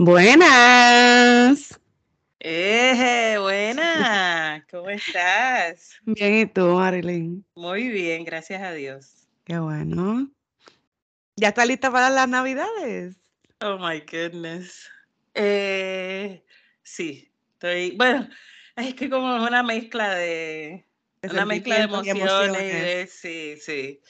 Buenas. Eh, buena. ¿Cómo estás? Bien, ¿y tú, Marilyn? Muy bien, gracias a Dios. Qué bueno. ¿Ya está lista para las navidades? Oh my goodness. Eh, sí, estoy, bueno, es que como una mezcla de, una mezcla de emociones, y emociones. de- sí, sí.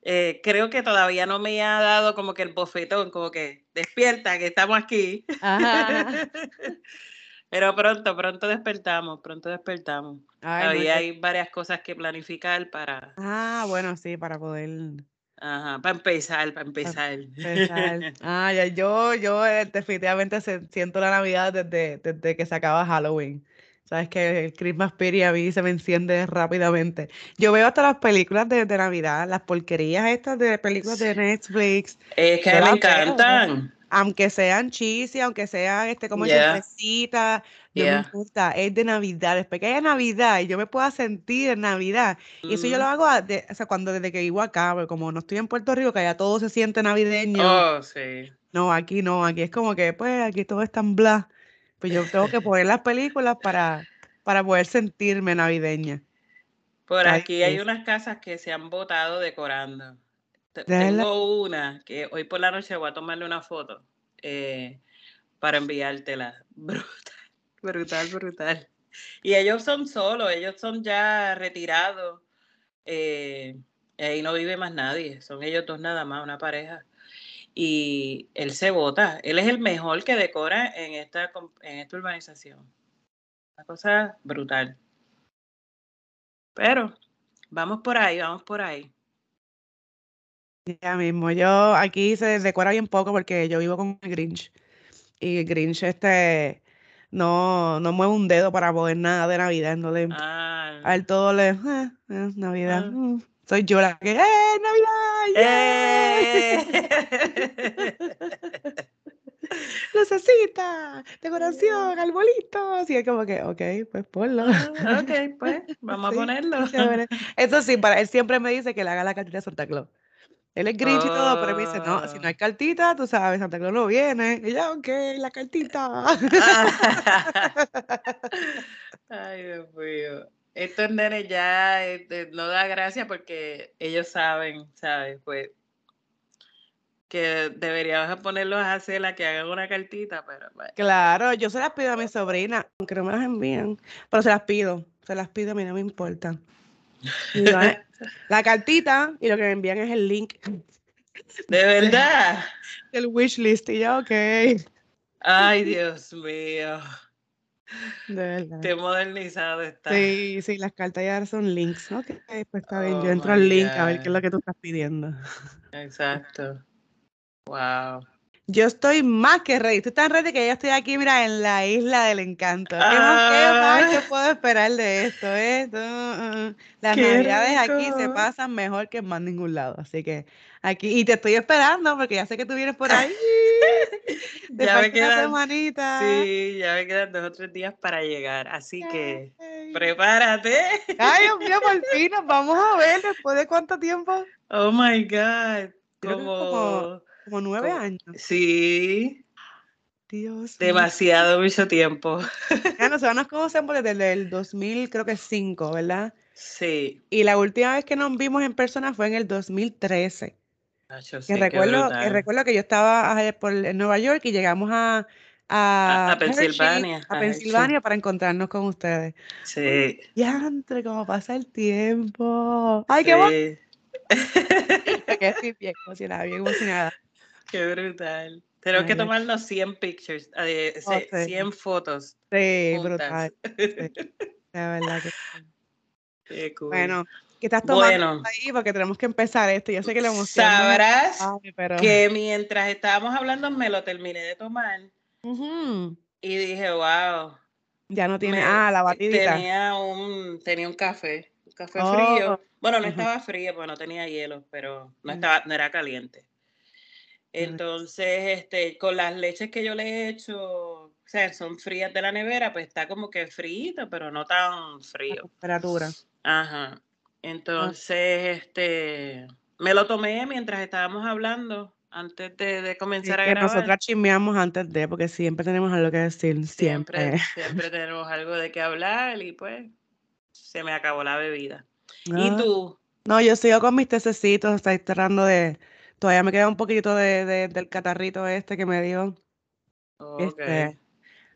Eh, creo que todavía no me ha dado como que el bofetón, como que despierta, que estamos aquí. Ajá. Pero pronto, pronto despertamos, pronto despertamos. Ay, no, Todavía hay varias cosas que planificar para, Ah, bueno, sí, para poder ajá, para empezar, para empezar. empezar. Ah, ya, yo, yo eh, definitivamente siento la Navidad desde, desde que se acaba Halloween. Sabes que el Christmas Spirit a mí se me enciende rápidamente. Yo veo hasta las películas de, de Navidad, las porquerías estas de películas de Netflix. Es que me veo. encantan. Aunque sean cheesy, aunque sean este, como Yeah. no me Yeah. importa, es de Navidad, después que haya Navidad y yo me pueda sentir en Navidad. Y eso yo lo Ujú. hago de- o sea, cuando desde que vivo acá, porque como no estoy en Puerto Rico, que allá todo se siente navideño. Oh, sí. No, aquí no, aquí es como que, pues, aquí todo es tan bla. Pues yo tengo que poner las películas para, para poder sentirme navideña. Por aquí hay unas casas que se han botado decorando. Tengo una que hoy por la noche voy a tomarle una foto eh, para enviártela. Brutal, brutal, brutal. Y ellos son solos, ellos son ya retirados. eh, ahí no vive más nadie, son ellos dos nada más, una pareja. Y él se vota, él es el mejor que decora en esta, en esta urbanización. Una cosa brutal. Pero vamos por ahí, vamos por ahí. Ya mismo, yo aquí se decora bien poco porque yo vivo con el Grinch. Y el Grinch este no, no mueve un dedo para poder nada de Navidad. No le, Ah, a él todo le, "Eh, eh, Navidad. Ah. mm". Soy yo la que, ¡eh, Navidad! ¡yay! ¡Eh! Lucecita, decoración, arbolitos. Y es como que, ok, pues ponlo. Ah, ok, pues vamos Sí, a ponerlo. Eso sí, para él siempre me dice que le haga la cartita de Santa Claus. Él es Grinch y todo, pero me dice, no, si no hay Oh. cartita, tú sabes, Santa Claus no viene. Y ya, ok, la cartita. Ay, Dios mío. Estos nenes ya este, no da gracia porque ellos saben, ¿sabes? Pues que deberíamos ponerlos a hacer la que hagan una cartita, pero bueno. Claro, yo se las pido a mi sobrina, aunque no me las envían, pero se las pido, se las pido, a mí no me importa. Yo, la cartita y lo que me envían es el link De verdad. del wishlist y ya, ok, Ay, Dios mío. de verdad. Qué modernizado está. Sí, sí, las cartas ya son links. Ok, pues está bien, yo Oh entro my al link a ver qué es God. lo que tú estás pidiendo. Exacto. Wow. Yo estoy más que ready. Tú estás ready que yo estoy aquí, mira, en la isla del encanto. ¿Qué más, qué más Ah. puedo esperar de esto? Esto, uh, uh. Las navidades aquí se pasan mejor que en más ningún lado. Así que aquí, y te estoy esperando porque ya sé que tú vienes por ahí. Te Ya me quedan, semanita. sí, ya me quedan dos o tres días para llegar. Así que prepárate. Ay, Dios mío, por fin nos vamos a ver después de cuánto tiempo. Oh my God. Como, Como, nueve como- años. sí, Dios demasiado mucho tiempo. Ya nosotros nos conocemos desde el 2000, creo que 5, ¿verdad? Sí. Y la última vez que nos vimos en persona fue en el 2013. Nacho, sí, Que qué recuerdo, que recuerdo que yo estaba eh, por, en Nueva York y llegamos a, A, a Hershey, Pensilvania. a Pensilvania para encontrarnos con ustedes. Sí. Diantre, cómo pasa el tiempo. Ay, qué que estoy bien emocionada, bien emocionada. Qué brutal. Tenemos que tomarnos 100 pictures, eh, Oh, sí. 100 fotos Sí, juntas. brutal. sí, La verdad que. Qué cool. Bueno, ¿qué estás tomando Bueno. ahí? Porque tenemos que empezar esto. Yo sé que la emoción. Sabrás pero... que mientras estábamos hablando me lo terminé de tomar y dije, wow. Ya no tiene. me- ah, la batidita. Tenía un, tenía un café, un café Oh, frío. Bueno, no estaba frío porque no tenía hielo, pero no, Mm. estaba, no era caliente. Entonces, este, con las leches que yo le he hecho, o sea, son frías de la nevera, pues está como que frito, pero no tan frío. temperatura. Ajá. Entonces, este, me lo tomé mientras estábamos hablando, antes de, comenzar a grabar. Nosotras chismeamos antes de, porque siempre tenemos algo que decir, siempre. Siempre, tenemos algo de qué hablar y pues se me acabó la bebida. ¿Y ah. tú? No, yo sigo con mis tececitos, estoy tratando de Todavía me queda un poquito de, del catarrito este que me dio. Este,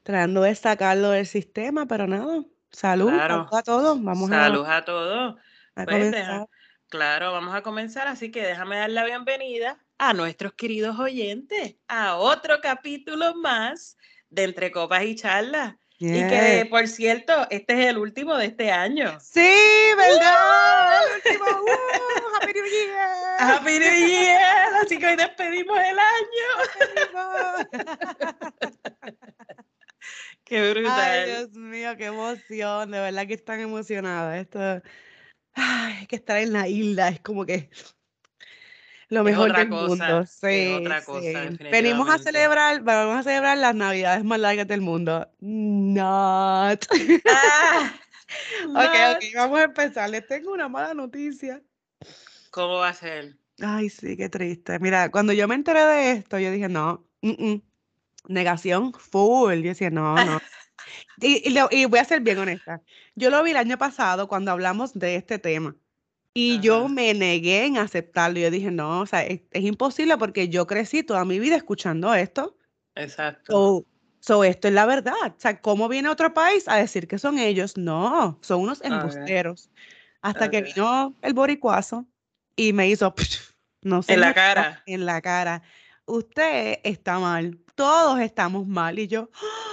tratando de sacarlo del sistema, pero nada. Salud, a todos. Vamos Salud a, todos. Pues claro, vamos a comenzar, así que déjame dar la bienvenida a nuestros queridos oyentes a otro capítulo más de Entre Copas y Charlas. Y que, por cierto, este es el último de este año. Sí, ¿verdad? El último. Uh, ¡Happy New Year! ¡Happy New Year! Así que hoy despedimos el año. ¡Qué brutal! Ay, Dios mío, qué emoción. De verdad que están emocionadas. Esto... Ay, que estar en la isla es como que lo mejor del mundo. Sí, otra cosa, Venimos a celebrar, vamos a celebrar las navidades más largas del mundo. Not. Ah, ok, ok, vamos a empezar. Les tengo una mala noticia. ¿Cómo va a ser? Ay, sí, qué triste. Mira, cuando yo me enteré de esto, yo dije, no, negación full. Yo decía, no, no. y, y voy a ser bien honesta. Yo lo vi el año pasado cuando hablamos de este tema. Y yo me negué en aceptarlo. Yo dije, no, o sea, es, imposible porque yo crecí toda mi vida escuchando esto. Exacto. So, esto es la verdad. O sea, ¿cómo viene otro país a decir que son ellos? No, son unos embusteros. Hasta que vino el boricuazo y me hizo, no sé. En la cara. En la cara. Usted está mal. Todos estamos mal. Y yo.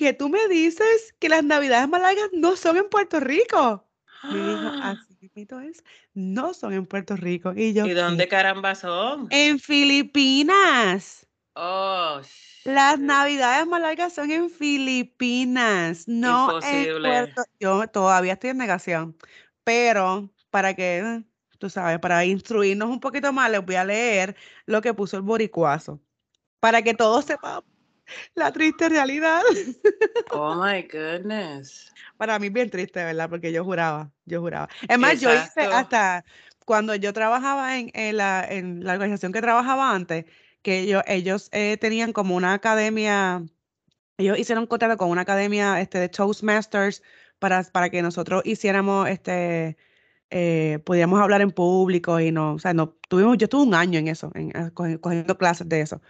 ¿qué tú me dices que las navidades más largas no son en Puerto Rico? Me dijo, así es, no son en Puerto Rico. Y yo, ¿Y dónde caramba son? En Filipinas. Oh, Las navidades más largas son en Filipinas, no en Puerto Yo todavía estoy en negación, pero para que, tú sabes, para instruirnos un poquito más, les voy a leer lo que puso el boricuazo, para que todos sepan la triste realidad. Oh my goodness. Para mí bien triste, ¿verdad? Porque yo juraba, yo juraba. Es más, yo hice hasta cuando yo trabajaba en, la, en la organización que trabajaba antes, que ellos, ellos eh, tenían como una academia, ellos hicieron un contrato con una academia este, de Toastmasters para, para que nosotros hiciéramos, este, eh, podíamos hablar en público y no, o sea, no, tuvimos, yo tuve un año en eso, en, eh, cogiendo clases de eso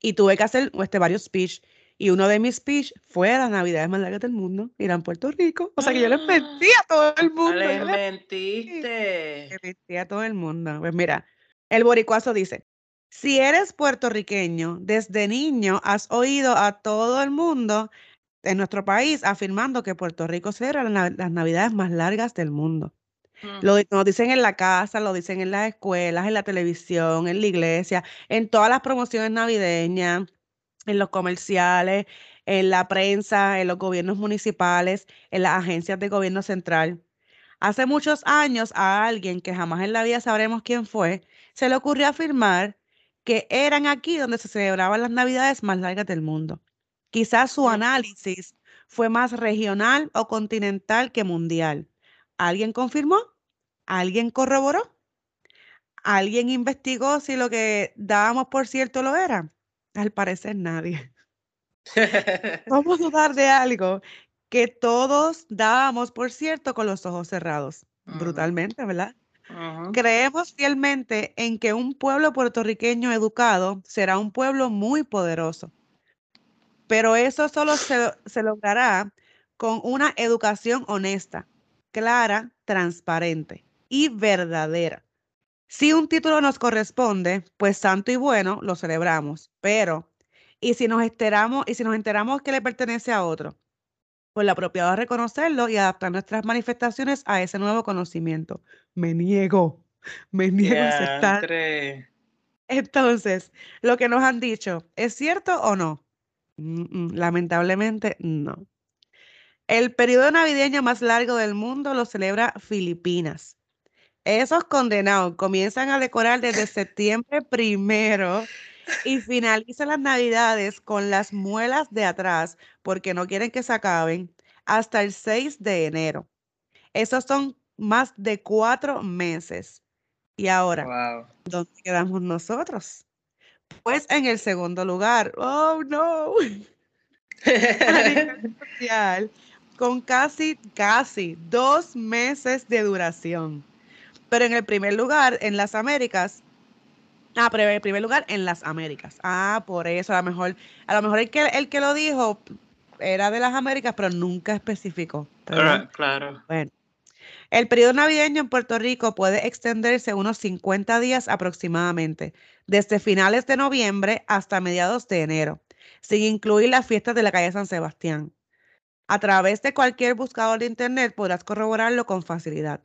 y tuve que hacer este, varios speech. Y uno de mis speech fue las navidades más largas del mundo, ir a Puerto Rico. O sea que yo les mentí a todo el mundo. Les mentiste. Les mentí a todo el mundo. Pues mira, el boricuazo dice, si eres puertorriqueño, desde niño has oído a todo el mundo en nuestro país afirmando que Puerto Rico celebra las navidades más largas del mundo. Lo, dicen en la casa, lo dicen en las escuelas, en la televisión, en la iglesia, en todas las promociones navideñas, en los comerciales, en la prensa, en los gobiernos municipales, en las agencias de gobierno central. Hace muchos años a alguien que jamás en la vida sabremos quién fue, se le ocurrió afirmar que eran aquí donde se celebraban las navidades más largas del mundo. Quizás su análisis fue más regional o continental que mundial. ¿Alguien confirmó? ¿Alguien corroboró? ¿Alguien investigó si lo que dábamos por cierto lo era? Al parecer nadie. Vamos a dudar de algo que todos dábamos por cierto con los ojos cerrados, brutalmente, ¿verdad? Creemos fielmente en que un pueblo puertorriqueño educado será un pueblo muy poderoso, pero eso solo se logrará con una educación honesta, clara, transparente y verdadera. Si un título nos corresponde, pues santo y bueno, lo celebramos, pero y si nos enteramos y si nos enteramos que le pertenece a otro, pues lo apropiado es reconocerlo y adaptar nuestras manifestaciones a ese nuevo conocimiento. Me niego, me niego a aceptar. Entonces, lo que nos han dicho, ¿es cierto o no? lamentablemente, no. El periodo navideño más largo del mundo lo celebra Filipinas. Esos condenados comienzan a decorar desde septiembre primero y finaliza las navidades con las muelas de atrás porque no quieren que se acaben hasta el 6 de enero. Esos son más de cuatro meses. Y ahora, ¿dónde quedamos nosotros? Pues en el segundo lugar. Oh, no. con casi, casi dos meses de duración. Pero en el primer lugar, en las Américas, Ah, pero en primer lugar en las Américas. Ah, por eso, a lo mejor, a lo mejor el que, el que lo dijo era de las Américas, pero nunca especificó. claro. Bueno. El periodo navideño en Puerto Rico puede extenderse unos 50 días aproximadamente, desde finales de noviembre hasta mediados de enero, sin incluir las fiestas de la calle San Sebastián. A través de cualquier buscador de Internet podrás corroborarlo con facilidad.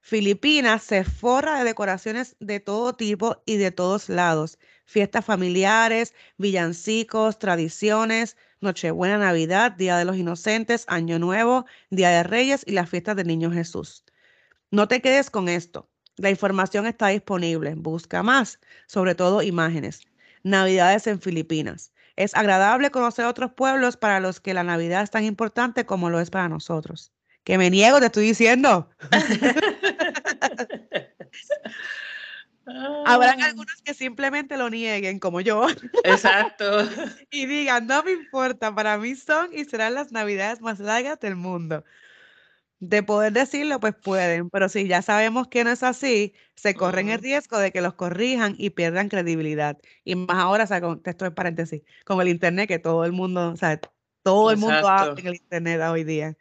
Filipinas se forra de decoraciones de todo tipo y de todos lados. Fiestas familiares, villancicos, tradiciones, Nochebuena, Navidad, Día de los Inocentes, Año Nuevo, Día de Reyes y las fiestas del Niño Jesús. No te quedes con esto. La información está disponible. Busca más, sobre todo imágenes. Navidades en Filipinas. Es agradable conocer otros pueblos para los que la Navidad es tan importante como lo es para nosotros. Que me niego, te estoy diciendo. Habrán algunos que simplemente lo nieguen, como yo. Exacto. y digan, no me importa, para mí son y serán las navidades más largas del mundo. De poder decirlo, pues pueden, pero si ya sabemos que no es así, se corren el riesgo de que los corrijan y pierdan credibilidad. Y más ahora, o sea, con, esto es paréntesis, con el Internet, que todo el mundo, o sea, todo el mundo habla en el Internet hoy día.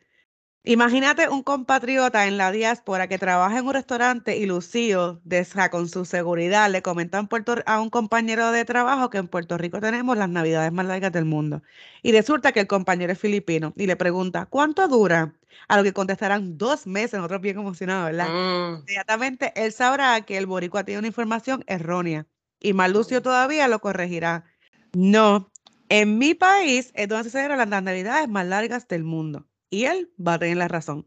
Imagínate un compatriota en la diáspora que trabaja en un restaurante y Lucío, con su seguridad, le comenta a un compañero de trabajo que en Puerto Rico tenemos las navidades más largas del mundo. Y resulta que el compañero es filipino y le pregunta, ¿cuánto dura? A lo que contestarán dos meses, nosotros bien emocionados, ¿verdad? Mm. Inmediatamente él sabrá que el boricua tiene una información errónea y más Lucio mm. todavía lo corregirá. No, en mi país es donde se celebran las navidades más largas del mundo y él va a tener la razón.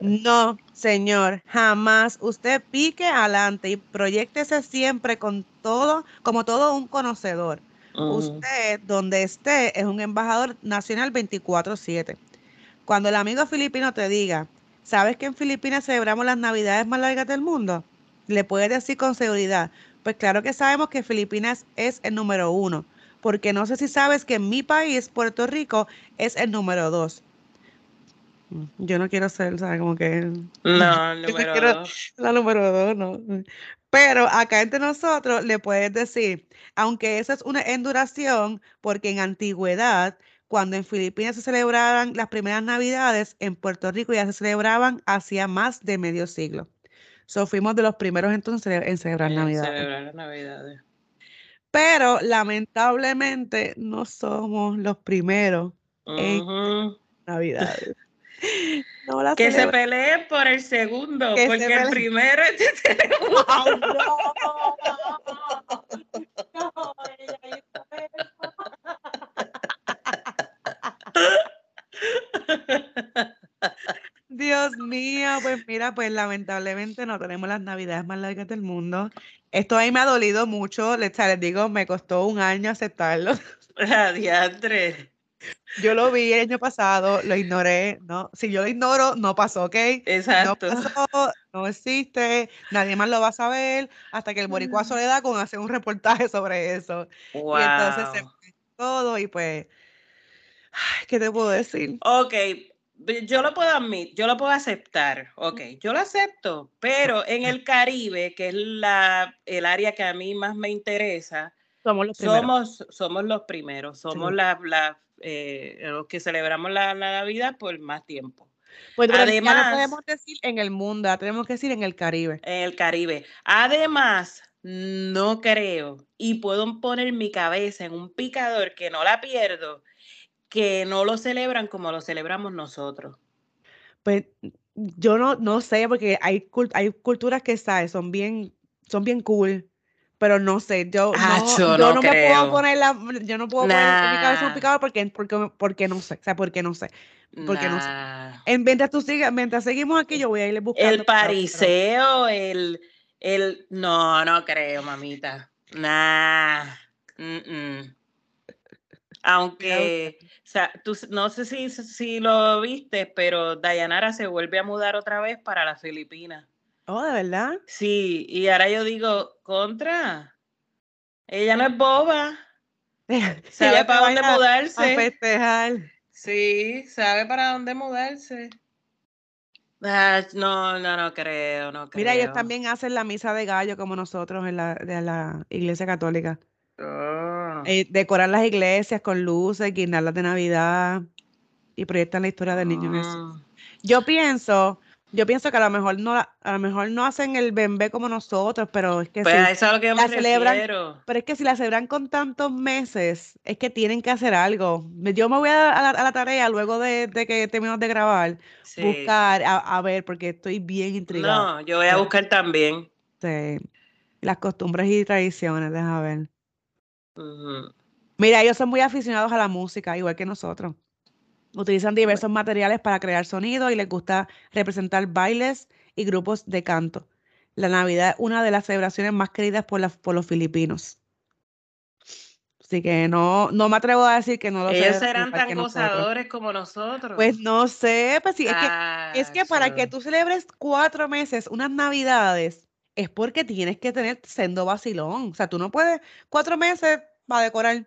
No, señor, jamás. Usted pique adelante y proyectese siempre con todo, como todo un conocedor. Usted, donde esté, es un embajador nacional 24-7. Cuando el amigo filipino te diga, ¿sabes que en Filipinas celebramos las navidades más largas del mundo? Le puede decir con seguridad, pues claro que sabemos que Filipinas es el número uno, porque no sé si sabes que en mi país, Puerto Rico, es el número dos. Yo no quiero ser, ¿sabes? Como que. No, número dos. La número dos, no. Pero acá entre nosotros le puedes decir, aunque eso es una enduración, porque en antigüedad, cuando en Filipinas se celebraban las primeras Navidades, en Puerto Rico ya se celebraban hacía más de medio siglo. So, fuimos de los primeros entonces en celebrar Navidades. Celebrar Navidades. Pero lamentablemente no somos los primeros en Navidades que se pelee por el segundo, porque el primero es Dios mío, pues mira, pues lamentablemente no tenemos las navidades más largas del mundo. Esto ahí me ha dolido mucho, les, les digo, me costó un año aceptarlo. Radiante. Yo lo vi el año pasado, lo ignoré, ¿no? Si yo lo ignoro, no pasó, ¿ok? Exacto. No pasó, no existe, nadie más lo va a saber, hasta que el Boricua mm. Soledad con hacer un reportaje sobre eso. Wow. Y entonces se todo y pues, ¿qué te puedo decir? Ok, yo lo puedo admitir, yo lo puedo aceptar, ok, yo lo acepto, pero en el Caribe, que es la, el área que a mí más me interesa, somos los primeros. Somos, somos los primeros, somos la, la eh, los que celebramos la, Navidad por más tiempo. Pues Además, no podemos decir en el mundo, tenemos que decir en el Caribe. En el Caribe. Además, no creo, y puedo poner mi cabeza en un picador que no la pierdo, que no lo celebran como lo celebramos nosotros. Pues yo no, no sé, porque hay, hay culturas que ¿sabes? son bien, son bien cool pero no sé, yo no, yo no, me puedo poner la, yo no puedo poner mi cabeza un picado porque, porque, porque no sé, o sea, porque no sé, porque no sé. En, mientras tú sigas, mientras seguimos aquí, yo voy a ir buscando. El pariseo, el, el, no, no creo, mamita. Nah. mm, mm. Aunque, o sea, tú, no sé si, si lo viste, pero Dayanara se vuelve a mudar otra vez para las Filipinas. Oh, ¿de verdad? Sí, y ahora yo digo, contra. Ella no es boba. Sabe para a dónde a- mudarse. festejar. Sí, sabe para dónde mudarse. Ah, no, no, no creo, no creo. Mira, ellos también hacen la misa de gallo como nosotros en la, de la iglesia católica. Oh. Eh, decoran las iglesias con luces, guirnaldas de Navidad y proyectan la historia del niño Jesús. Mm. Yo pienso, yo pienso que a lo mejor no, a lo mejor no hacen el bembé como nosotros, pero es que Pues a eso es a lo que yo me la celebran- refiero. Pero es que si la celebran con tantos meses, es que tienen que hacer algo. Yo me voy a, a la, a la tarea luego de, de que terminemos de grabar, Sí. buscar, a, a ver, porque estoy bien intrigada. No, yo voy a buscar también. Sí. Las costumbres y tradiciones, deja ver. Mira, ellos son muy aficionados a la música, igual que nosotros. Utilizan diversos materiales para crear sonido y les gusta representar bailes y grupos de canto. La Navidad es una de las celebraciones más queridas por, por los filipinos. Así que no, no me atrevo a decir que no lo Ellos celebran serán tan nosotros. gozadores como nosotros. Pues no sé, pues sí, es que, es que para que tú celebres cuatro meses unas navidades, es porque tienes que tener sendo vacilón. O sea, tú no puedes cuatro meses para decorar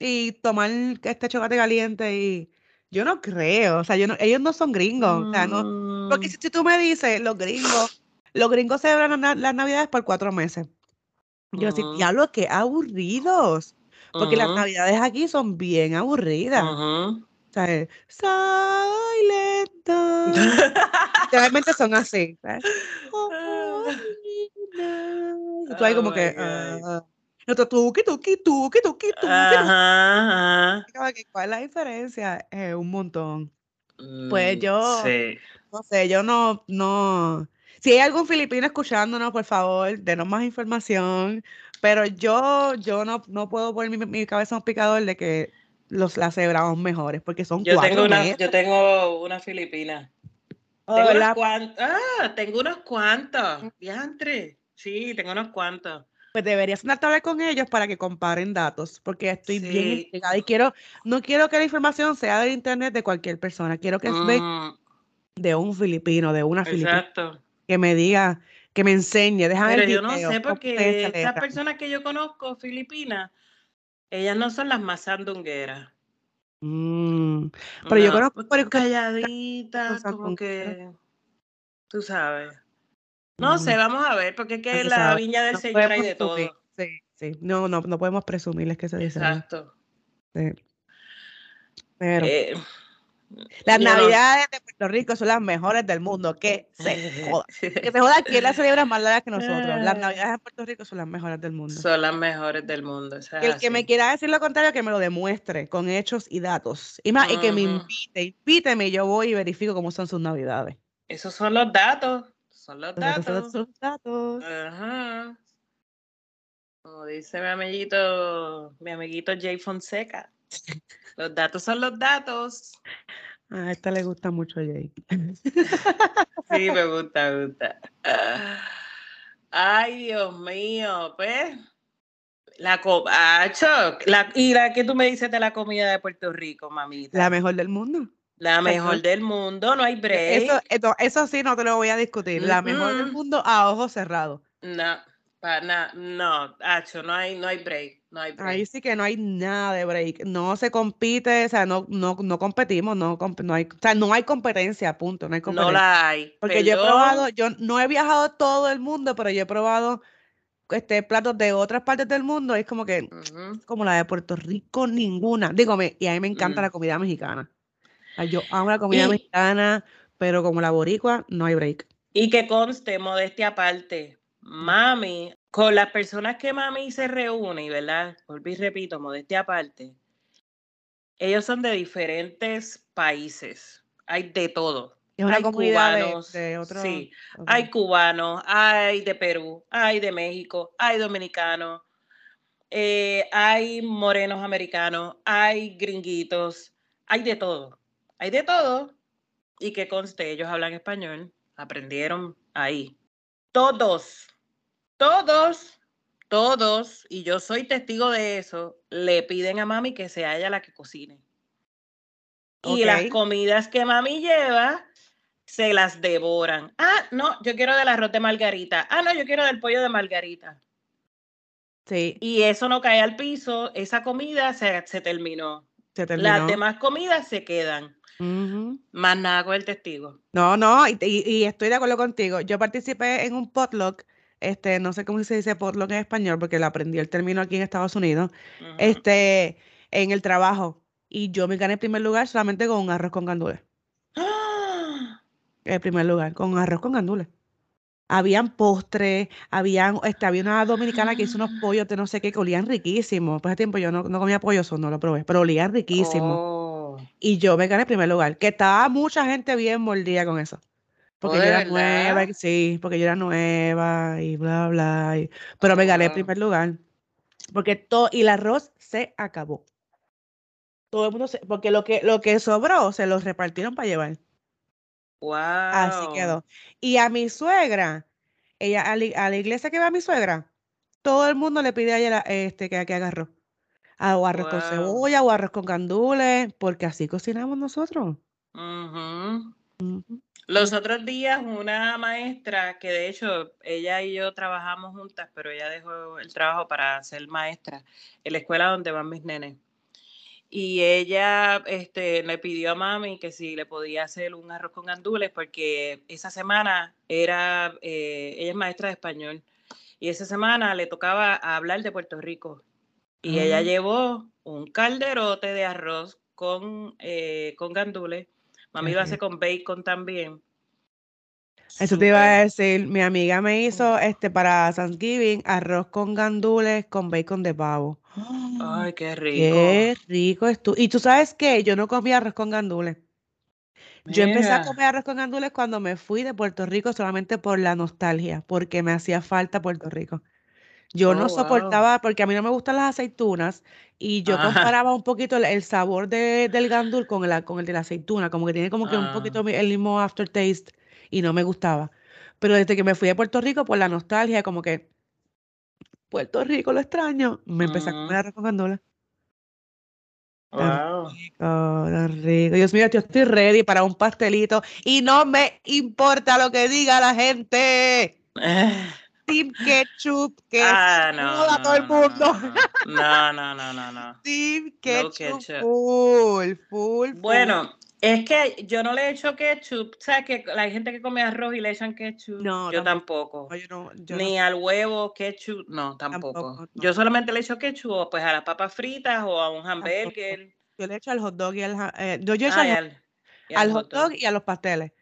y tomar este chocolate caliente y yo no creo, o sea, yo no, ellos no son gringos, o sea, no, porque Mm, si, si tú me dices, los gringos, los gringos celebran las, las navidades por cuatro meses. Yo decía, Ujú. diablo, qué aburridos, porque las navidades aquí son bien aburridas. ujú. O sea, Silent Night. Literalmente son así. ¿sabes? Night. Y tú Oh como que, Otro, tuki, tuki, tuki, tuki, tuki, Ajá, ajá. ¿Cuál es la diferencia? Es un montón. Pues Mm, yo, Sí. no sé, yo no, no. Si hay algún filipino escuchándonos, por favor, denos más información. Pero yo, yo no, no puedo poner mi, mi cabeza en un picador de que los las celebramos mejores, porque son Yo cuatro tengo una, yo tengo una filipina. Oh, Tengo unos cuantos. Ah, tengo unos cuantos. Diantre. Sí, tengo unos cuantos. Pues deberías sentarte a hablar con ellos para que comparen datos, porque estoy bien intrigada y quiero, no quiero que la información sea del internet de cualquier persona, quiero que Mm, de un filipino, de una filipina, exacto. que me diga, que me enseñe, déjame Pero el yo no sé porque estas personas que yo conozco, filipinas, ellas no son las más sandungueras. Mm, Pero yo No, conozco calladitas, como que, tú sabes. No sé, vamos a ver, porque es que la sabe. viña del No Señor hay de presumir. todo. Sí, sí. No, no, no podemos presumirles que se dice. Exacto. Sí. Pero Eh, las no- navidades de Puerto Rico son las mejores del mundo. Que se joda. Que se joda quién las celebra más largas que nosotros. Las navidades en Puerto Rico son las mejores del mundo. Son las mejores del mundo. es Que el que me quiera decir lo contrario, que me lo demuestre con hechos y datos. Y más, y que me invite, invíteme y yo voy y verifico cómo son sus navidades. Esos son los datos. Son los datos son sus datos. Ajá. Como dice mi amiguito, mi amiguito Jay Fonseca. Los datos son los datos. A esta le gusta mucho Jay. Sí, me gusta, me gusta. Ah, Ay, Dios mío, pues. La copacho. La, y la que tú me dices de la comida de Puerto Rico, mamita. La mejor del mundo. La mejor Exacto. del mundo, no hay break. Eso, eso, eso sí no te lo voy a discutir. La mejor del mundo a ojos cerrados. No, pa, na- no, Acho, no hay, no hay break, no hay break. Ahí sí que no hay nada de break. No se compite, o sea, no, no, no competimos, no, comp- no hay, o sea, no hay competencia, punto, no hay no competencia. la hay. Porque yo he probado, yo no he viajado todo el mundo, pero yo he probado este, platos de otras partes del mundo, es como que, como la de Puerto Rico, ninguna. Dígame, y a mí me encanta Mm. la comida mexicana. Yo amo la comida Y- mexicana, pero como la boricua, no hay break. Y que conste, modestia aparte, mami, con las personas que mami se reúne, ¿verdad? Volví y repito, modestia aparte, ellos son de diferentes países, hay de todo. Es una hay comunidad de- cubanos, de, otro. sí, hay cubanos, hay de Perú, hay de México, hay dominicanos, eh, hay morenos americanos, hay gringuitos, hay de todo, hay de todo. Y que conste, ellos hablan español, aprendieron ahí. Todos, todos todos, y yo soy testigo de eso, le piden a mami que sea ella la que cocine. Y las comidas que mami lleva, se las devoran. Ah, no, yo quiero del arroz de margarita. Ah, no, yo quiero del pollo de margarita. Sí, Y eso no cae al piso, esa comida se, se terminó. se terminó. Las demás comidas se quedan. Más nada con el testigo. No, no, y, y- estoy de acuerdo contigo. Yo participé en un potluck, este, no sé cómo se dice potluck en español, porque lo aprendí el término aquí en Estados Unidos, este, en el trabajo. Y yo me gané el primer lugar solamente con un arroz con gandules. ¡Ah! El primer lugar, con arroz con gandules. Habían postres, habían, este, había una dominicana que hizo unos pollos de no sé qué que olían riquísimo. Por ese tiempo yo no, no comía pollo, eso no lo probé, pero olían riquísimo. Oh, Y yo me gané el primer lugar, que estaba mucha gente bien mordida con eso. Porque ¿Oh, yo era nueva, verdad? sí, porque yo era nueva y bla, bla. y- pero me gané el primer lugar. Porque todo, y el arroz se acabó. Todo el mundo se, porque lo que, lo que sobró se los repartieron para llevar. Así wow. quedó. Y a mi suegra, ella, a la, a la iglesia que va mi suegra, todo el mundo le pide a ella la- este, que, que. Ah, O arroz con Wow. cebolla, o arroz con gandules, porque así cocinamos nosotros. Los otros días una maestra, que de hecho ella y yo trabajamos juntas, pero ella dejó el trabajo para ser maestra en la escuela donde van mis nenes. Y ella este, le pidió a mami que si le podía hacer un arroz con gandules, porque esa semana era, eh, ella es maestra de español, y esa semana le tocaba hablar de Puerto Rico. Y ella Ah. llevó un calderote de arroz con, eh, con gandules. Mami lo hace con bacon también. Eso te iba a decir, mi amiga me hizo este para Thanksgiving arroz con gandules con bacon de pavo. Ay, qué rico. Qué rico es tú. Y tú sabes qué, yo no comía arroz con gandules. Yo empecé a comer arroz con gandules cuando me fui de Puerto Rico solamente por la nostalgia, porque me hacía falta Puerto Rico. Yo no Oh, wow. soportaba, porque a mí no me gustan las aceitunas, y yo comparaba un poquito el, el sabor de- del gandul con el, con el de la aceituna, como que tiene como que un Ah, poquito mi- el mismo aftertaste, y no me gustaba. Pero desde que me fui de Puerto Rico, por la nostalgia, como que Puerto Rico lo extraño, me empecé a comer arroz con gandules. Tan Wow. rico, tan rico. Dios mío, yo estoy ready para un pastelito y no me importa lo que diga la gente. Team Ketchup, que Ah, no, no, todo el no, no, mundo. no, no, no, no, no. Team Ketchup, ketchup. full, full, full. Bueno, es que yo no le echo ketchup. ¿Sabes que hay gente que come arroz y le echan ketchup? No, Yo tampoco. yo yo Ni al huevo ketchup, no, tampoco. tampoco, Yo solamente le echo ketchup o pues a las papas fritas o a un hamburger. Yo le echo al hot dog y al, eh, yo, yo echo Ah, hot, al, al al hot dog. y a los pasteles.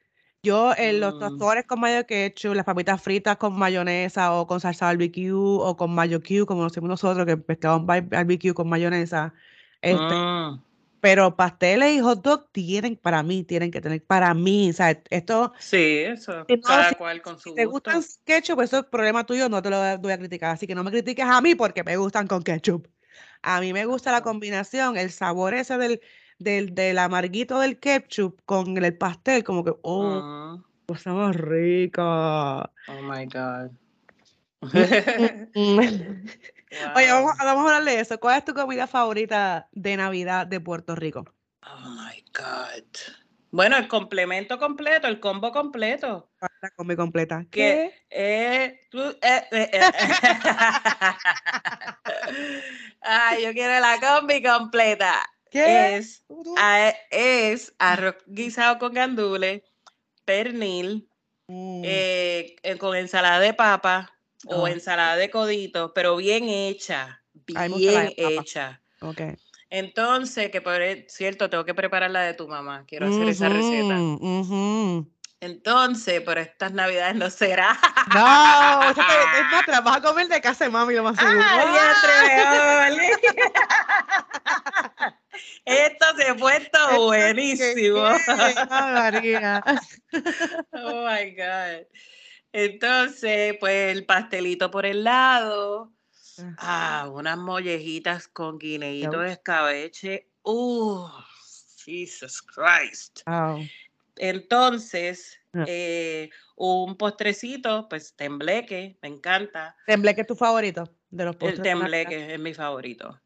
Yo en los Mm, tostones con mayo ketchup, las papitas fritas con mayonesa o con salsa barbecue o con mayo Q, como lo hacemos nosotros, que pescado bar- barbecue con mayonesa. Este, mm, pero pasteles y hot dog tienen, para mí, tienen que tener, para mí, o sea, esto, sí, eso. si no, Cada si, cual con si su te gusto. gustan ketchup, eso es problema tuyo, no te lo voy a criticar. Así que no me critiques a mí porque me gustan con ketchup. A mí me gusta la combinación, el sabor ese del, del, del amarguito del ketchup con el pastel, como que, oh, cosa más rica. oh my God. Mm, mm, mm. Oye, vamos, Wow. vamos a hablar de eso. ¿Cuál es tu comida favorita de Navidad de Puerto Rico? Oh my God. Bueno, el complemento completo, el combo completo. ¿Cuál es La comida completa. Que ¿Qué? eh, tú, eh, eh, eh. Ay, yo quiero la combi completa. ¿Qué? Es, a- es arroz guisado con gandules, pernil, Mm, eh, eh, con ensalada de papa o oh, ensalada de codito, pero bien hecha, bien hecha. Ok. Entonces, que por e- cierto, tengo que preparar la de tu mamá. Quiero hacer esa receta. Ujú, ujú. Entonces, por estas navidades no será. No, eso te, es más, te la vas a comer de casa de mami, lo más seguro. ¡Ah, diantre, mejor! Esto se ha puesto buenísimo. María. Oh my God. Entonces, pues el pastelito por el lado. Ah, unas mollejitas con guineíto de escabeche. Uh, Jesus Christ. Entonces, Ah. eh, un postrecito, pues tembleque, me encanta. Tembleque es tu favorito. de los El postres Navidad. tembleque es mi favorito.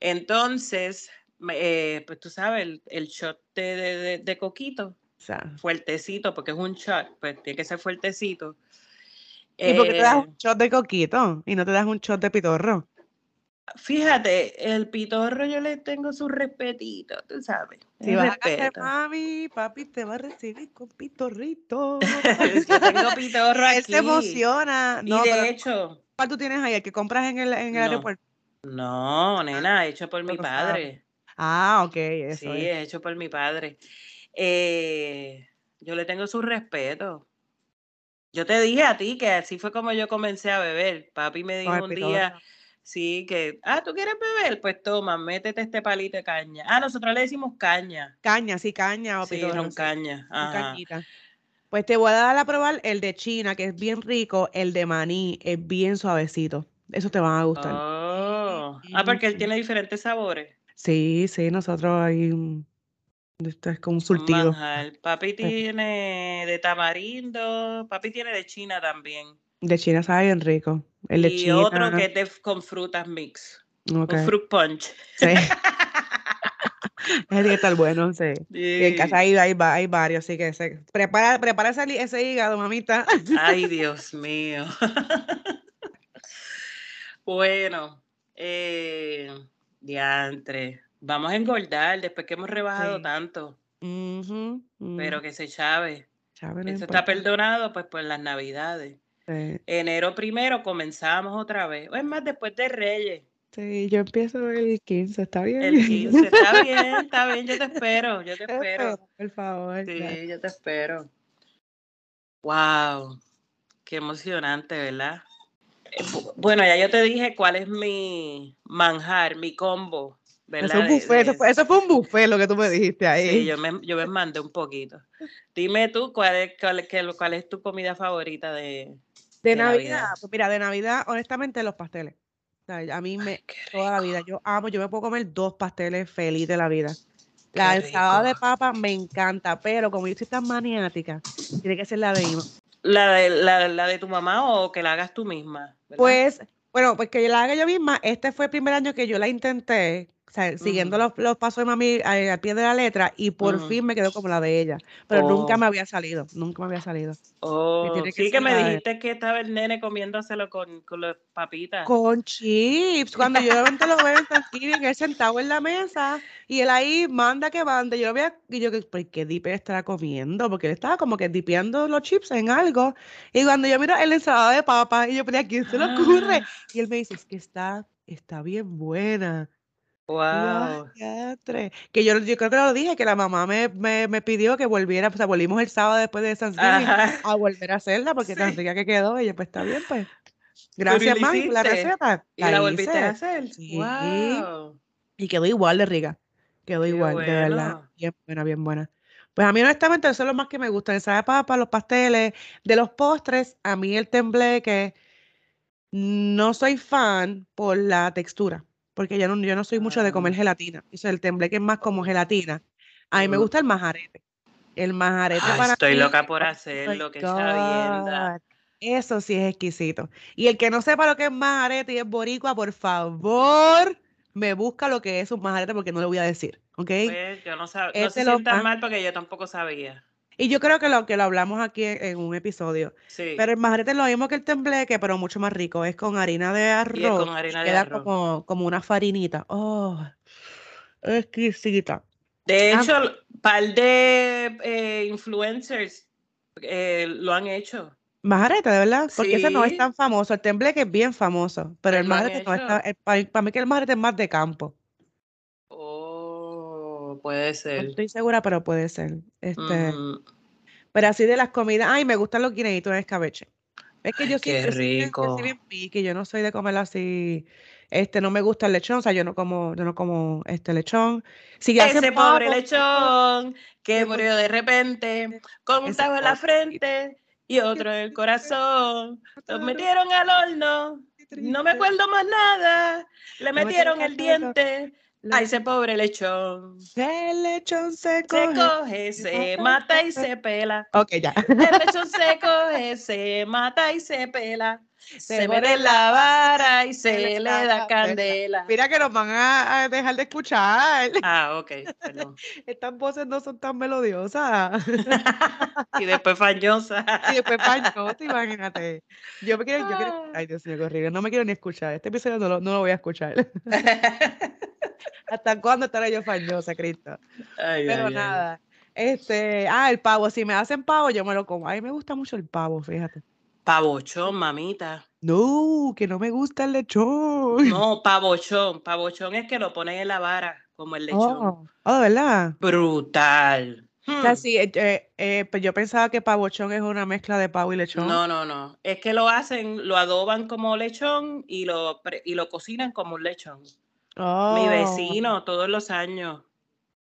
Entonces, eh, pues tú sabes, el, el shot de, de- de- de coquito, O sea, fuertecito, porque es un shot, pues tiene que ser fuertecito. ¿Y por qué te das Eh, un shot de coquito y no te das un shot de pitorro? fíjate, el pitorro yo le tengo su respetito, tú sabes. Si vas a casa de respeto. mami, papi te va a recibir con pitorrito. yo tengo pitorro Él aquí. se emociona. Y No, de pero hecho, ¿cuál tú tienes ahí? El que compras en el, en el No. aeropuerto. no, nena, hecho por mi padre. Ah, ok, eso Sí, es. hecho por mi padre. Eh, yo le tengo su respeto. Yo te dije a ti que así fue como yo comencé a beber. Papi me dijo un día, sí, que, ah, ¿tú quieres beber? Pues toma, métete este palito de caña. Ah, nosotros le decimos caña. Caña, sí, caña o Sí, ron caña. Ajá. Pues te voy a dar a probar el de China, que es bien rico. El de maní es bien suavecito. Eso te van a gustar. Oh. Ah, porque él tiene diferentes sabores. Sí, sí, nosotros ahí. mm, Esto es como un Un surtido. Papi tiene de tamarindo, papi tiene de China también. De China sabe bien rico. El de y China. otro que es de, con frutas mix. ok, Un fruit punch. sí. Que estar bueno, sí. Y en casa hay, hay, hay varios, así que se, prepara, prepara ese, ese hígado, mamita. Ay, Dios mío. bueno, eh, diantre. Vamos a engordar después que hemos rebajado Sí. tanto, Ujú, pero que se chave. no Eso está perdonado pues por las navidades. Sí, Enero primero comenzamos otra vez. O es más, después de Reyes. sí, yo empiezo el 15, ¿está bien? El 15. Está bien, está bien, yo te espero, yo te espero. Por favor. Sí, yo te espero. Wow, qué emocionante, ¿verdad? Bu- Bueno, ya yo te dije cuál es mi manjar, mi combo, ¿verdad? buffet, eso, fue, eso fue un buffet lo que tú me dijiste ahí. Sí, yo me, yo me mandé un poquito. Dime tú, ¿cuál es, cuál, cuál es tu comida favorita de, De de Navidad, Navidad? pues mira, de Navidad, honestamente, los pasteles. O sea, a mí me, toda la vida, yo amo, yo me puedo comer dos pasteles feliz de la vida. La ensalada de papa me encanta, pero como yo soy tan maniática, tiene que ser la de Ima. ¿La de, la, la de tu mamá o que la hagas tú misma? Pues, bueno, pues que la haga yo misma. Este fue el primer año que yo la intenté, sea, siguiendo Ujú, los, los pasos de mami eh, al pie de la letra, y por ujú. fin me quedó como la de ella. Pero nunca Oh. me había salido, nunca me había salido. Oh, que sí que me dijiste que estaba el nene comiéndoselo con, con las papitas. Con chips, cuando yo de repente lo veo en Thanksgiving, él sentado en la mesa y él ahí manda que mande. Yo veía y yo, ¿por qué dip él estará comiendo? Porque él estaba como que dipeando los chips en algo. Y cuando yo miro en la ensalada de papa, y yo, ¿pero a quién se le ocurre? Ah, Y él me dice, es que está, está bien buena. Y yo, "Ay, wow. diantre". Que yo, yo creo que lo dije, que la mamá me, me, me pidió que volviera, o sea, volvimos el sábado después de Ajá. a volver a hacerla porque tan Sí. rica que quedó. Y yo, pues está bien, pues. Pero ¿y Gracias, mami, la receta. ¿Y la La volviste a hacer? Sí. Wow. Y quedó igual de rica. Quedó Qué igual, de verdad. Bien buena, bien buena. Pues a mí honestamente eso es lo más que me gusta. Ensalada de papa, los pasteles, de los postres, a mí el tembleque no soy fan por la textura, porque yo no, yo no soy mucho de comer gelatina. Eso, el tembleque es más como gelatina. A mí me mm. gusta el majarete. El majarete Ay, para estoy mí, loca por oh hacerlo, que sabienda. Eso sí es exquisito. Y el que no sepa lo que es majarete y es boricua, por favor, me busca lo que es un majarete porque no le voy a decir, ¿ok? Pues yo no sabía, no se sientan mal porque yo tampoco sabía. Y yo creo que lo que lo hablamos aquí en, en un episodio. Pero Sí, el majarete es lo mismo que el tembleque, pero mucho más rico. Es con harina de y es arroz con harina de queda arroz. como, como una farinita. Oh, exquisita. De Ah, hecho, par de eh, influencers eh, lo han hecho. majarete, de verdad, porque ese no es Sí, tan famoso. El tembleque es bien famoso, pero el majarete no está. hecho. Para, mí que el majarete es más de campo. Puede No ser. estoy segura, pero puede ser. Este, Mm, pero así de las comidas. Ay, me gustan los guineitos en escabeche. Es que yo qué yo yo soy rico. picky, yo no soy de comer así. Este, no me gusta el lechón, o sea, yo no como, yo no como este lechón. Si Ese pobre pavo, lechón que murió de repente con un tajo en la frente y otro en el corazón. Los metieron al horno. No me acuerdo más nada. Le metieron el diente a le- ese pobre lechón. el lechón se Se coge, coge, se mata, y se- se pela. Ok, ya. El lechón se coge, se mata y se pela. Se mete la vara y se le da candela. Mira que nos van a, dejar de escuchar. Ah, ok, perdón. Estas voces no son tan melodiosas. y después fañosas. y después fañosas, imagínate. Yo me quiero, yo quiero, ay Dios mío, qué no me quiero ni escuchar. Este episodio no lo, no lo voy a escuchar. ¿Hasta cuándo estaré yo fañosa, Cristo? Pero nada. Este, ah, el pavo, si me hacen pavo, yo me lo como. A mí me gusta mucho el pavo, fíjate. Pavochón, mamita. No, que no me gusta el lechón. No, pavochón. Pavochón es que lo ponen en la vara, como el lechón. Oh, oh ¿verdad? Brutal. O sea, hmm. sí, eh, eh, eh, pues yo pensaba que pavochón es una mezcla de pavo y lechón. No, no, no. Es que lo hacen, lo adoban como lechón y lo, y lo cocinan como un lechón. Mi oh. vecino, todos los años.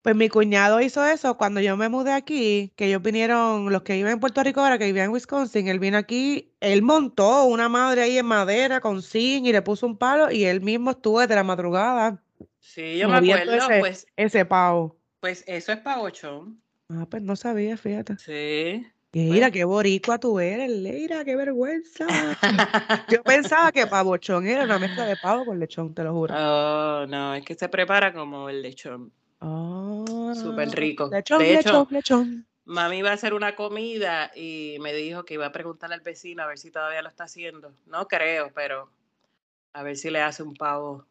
Pues mi cuñado hizo eso cuando yo me mudé aquí, que ellos vinieron, los que iban en Puerto Rico ahora, que vivían en Wisconsin, él vino aquí, él montó una madre ahí en madera con zinc y le puso un palo y él mismo estuvo desde la madrugada. Sí, yo me acuerdo, ese, pues. Ese pavo. Pues eso es pavochón. Ah, pues no sabía, fíjate. Sí. Mira, qué boricua tú eres, Leira, qué vergüenza. Yo pensaba que pavochón era una mezcla de pavo con lechón, te lo juro. Oh, no, es que se prepara como el lechón. Oh, Súper rico. Lechón, de hecho, lechón, Mami iba a hacer una comida y me dijo que iba a preguntarle al vecino a ver si todavía lo está haciendo. No creo, pero a ver si le hace un pavo.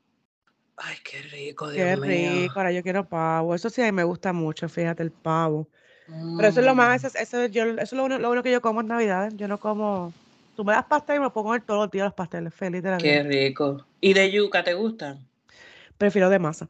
Ay, qué rico, Dios Qué rico, ahora yo quiero pavo. Eso sí, a mí me gusta mucho, fíjate, el pavo. Pero eso es lo más, mm. eso, yo, eso es lo único, que yo como en Navidad. Yo no como. Tú me das pastel y me pongo comer todos los días los pasteles. Feliz de la vida. Qué rico. ¿Y de yuca te gustan? Prefiero de masa.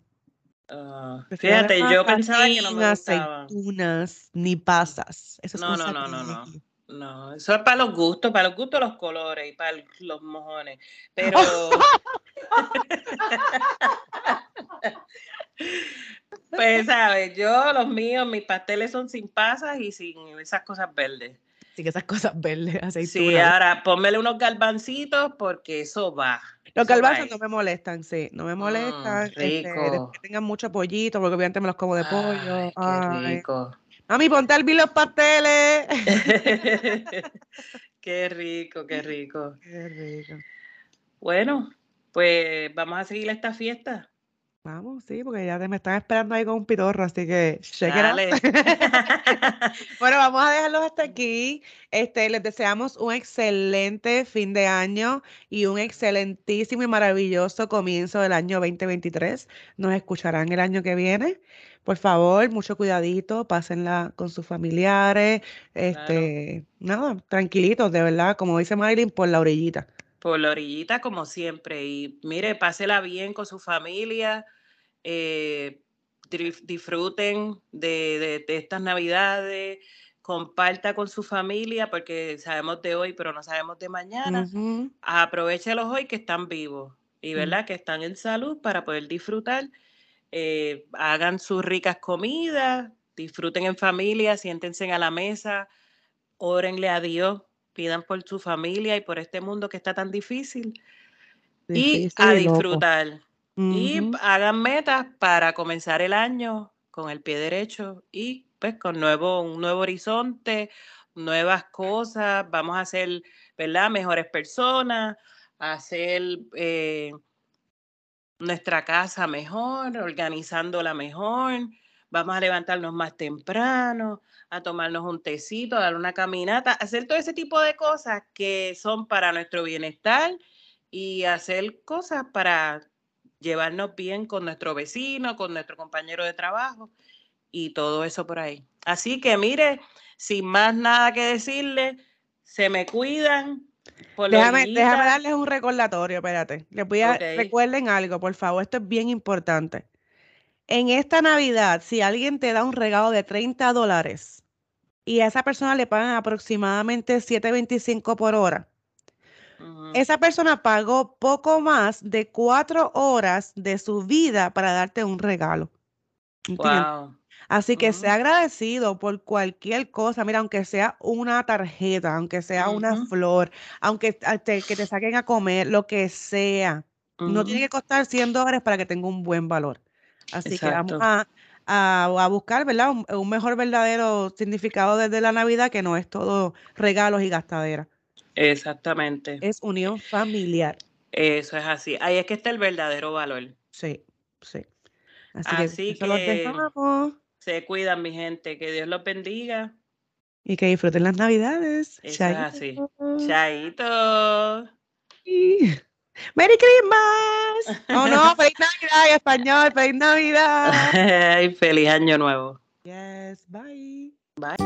Ah, fíjate, yo pensaba que no me gustaban. aceitunas ni pasas. Eso es no, no, no, no, no. No, eso es para los gustos, para los gustos los colores y para los mojones. Pero. pues, ¿sabes? Yo, los míos, mis pasteles son sin pasas y sin esas cosas verdes. Sin esas cosas verdes, aceitunas. Sí, ahora pónmele unos galvancitos porque eso va. Los calvazos no me molestan, sí, no me molestan. Mm, este, que tengan mucho pollito, porque obviamente me los como de pollo. Ay, qué rico. Mami, ponte al los pasteles. qué rico, qué rico. Qué rico. Bueno, pues vamos a seguir esta fiesta. Vamos, sí, porque ya me están esperando ahí con un pitorro, así que Dale. bueno, vamos a dejarlos hasta aquí. Este, les deseamos un excelente fin de año y un excelentísimo y maravilloso comienzo del año 2023. Nos escucharán el año que viene. Por favor, mucho cuidadito, pásenla con sus familiares, este, nada, tranquilitos, de verdad, como dice Marilyn, por la orillita. Por la orillita, como siempre. Y mire, pásela bien con su familia. Eh, disfruten de, estas navidades. Comparta con su familia, porque sabemos de hoy, pero no sabemos de mañana. Aprovechelos hoy que están vivos y mm. verdad que están en salud para poder disfrutar. Eh, hagan sus ricas comidas, disfruten en familia, siéntense a la mesa, órenle a Dios pidan por su familia y por este mundo que está tan difícil. y a disfrutar. Y hagan metas para comenzar el año con el pie derecho y pues con nuevo, un nuevo horizonte, nuevas cosas, vamos a ser, ¿verdad? Mejores personas, hacer eh, nuestra casa mejor, organizándola mejor, vamos a levantarnos más temprano, a tomarnos un tecito, a dar una caminata, hacer todo ese tipo de cosas que son para nuestro bienestar y hacer cosas para llevarnos bien con nuestro vecino, con nuestro compañero de trabajo y todo eso por ahí. Así que mire, sin más nada que decirle, se me cuidan. déjame, déjame, darles un recordatorio, espérate. Les voy a recuerden algo, por favor, esto es bien importante. En esta Navidad, si alguien te da un regalo de 30 dólares, y a esa persona le pagan aproximadamente 7.25 por hora. Esa persona pagó poco más de cuatro horas de su vida para darte un regalo. Así que sea agradecido por cualquier cosa, mira, aunque sea una tarjeta, aunque sea una flor, aunque te, que te saquen a comer, lo que sea. No tiene que costar 100 dólares para que tenga un buen valor. Así que vamos a, a, buscar, ¿verdad? Un, mejor verdadero significado desde la Navidad que no es todo regalos y gastadera. Exactamente. Es unión familiar. Eso es así. Ahí es que está el verdadero valor. Sí, sí. Así, que, se cuidan, mi gente. Que Dios los bendiga. Y que disfruten las navidades. Eso es así. Chaito. ¡Merry Christmas! Oh no, feliz Navidad en español, feliz Navidad. y feliz año nuevo. Yes, bye. Bye.